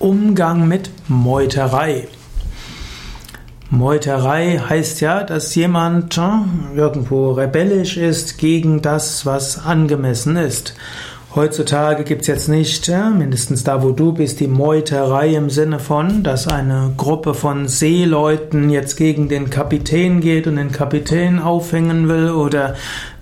Umgang mit Meuterei. Meuterei heißt ja, dass jemand irgendwo rebellisch ist gegen das, was angemessen ist. Heutzutage gibt es jetzt nicht, mindestens da wo du bist, die Meuterei im Sinne von, dass eine Gruppe von Seeleuten jetzt gegen den Kapitän geht und den Kapitän aufhängen will oder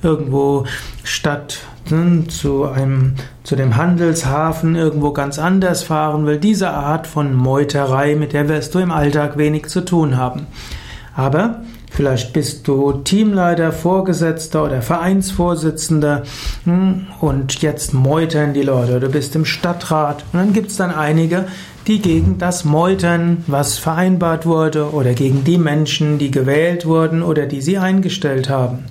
irgendwo statt hm, zu einem, zu dem Handelshafen irgendwo ganz anders fahren will. Diese Art von Meuterei, mit der wirst du im Alltag wenig zu tun haben. Aber Vielleicht bist du Teamleiter, Vorgesetzter oder Vereinsvorsitzender hm, und jetzt meutern die Leute. Du bist im Stadtrat und dann gibt es dann einige, die gegen das meutern, was vereinbart wurde oder gegen die Menschen, die gewählt wurden oder die sie eingestellt haben.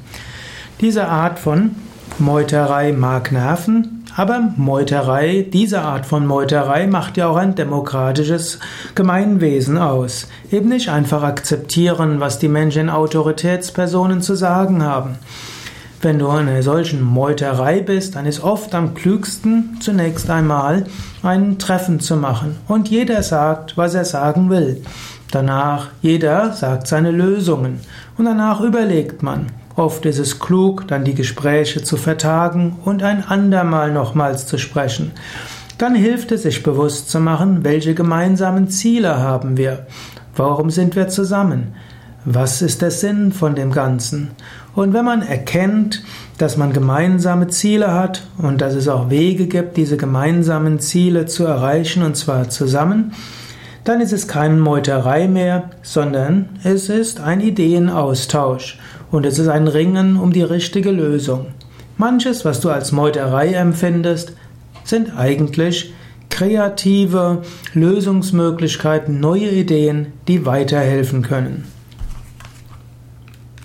Diese Art von Meuterei mag nerven, aber Meuterei, diese Art von Meuterei macht ja auch ein demokratisches Gemeinwesen aus. Eben nicht einfach akzeptieren, was die Menschen Autoritätspersonen zu sagen haben. Wenn du in einer solchen Meuterei bist, dann ist oft am klügsten, zunächst einmal ein Treffen zu machen. Und jeder sagt, was er sagen will. Danach, jeder sagt seine Lösungen. Und danach überlegt man. Oft ist es klug, dann die Gespräche zu vertagen und ein andermal nochmals zu sprechen. Dann hilft es, sich bewusst zu machen, welche gemeinsamen Ziele haben wir. Warum sind wir zusammen? Was ist der Sinn von dem Ganzen? Und wenn man erkennt, dass man gemeinsame Ziele hat und dass es auch Wege gibt, diese gemeinsamen Ziele zu erreichen, und zwar zusammen, dann ist es keine Meuterei mehr, sondern es ist ein Ideenaustausch und es ist ein Ringen um die richtige Lösung. Manches, was du als Meuterei empfindest, sind eigentlich kreative Lösungsmöglichkeiten, neue Ideen, die weiterhelfen können.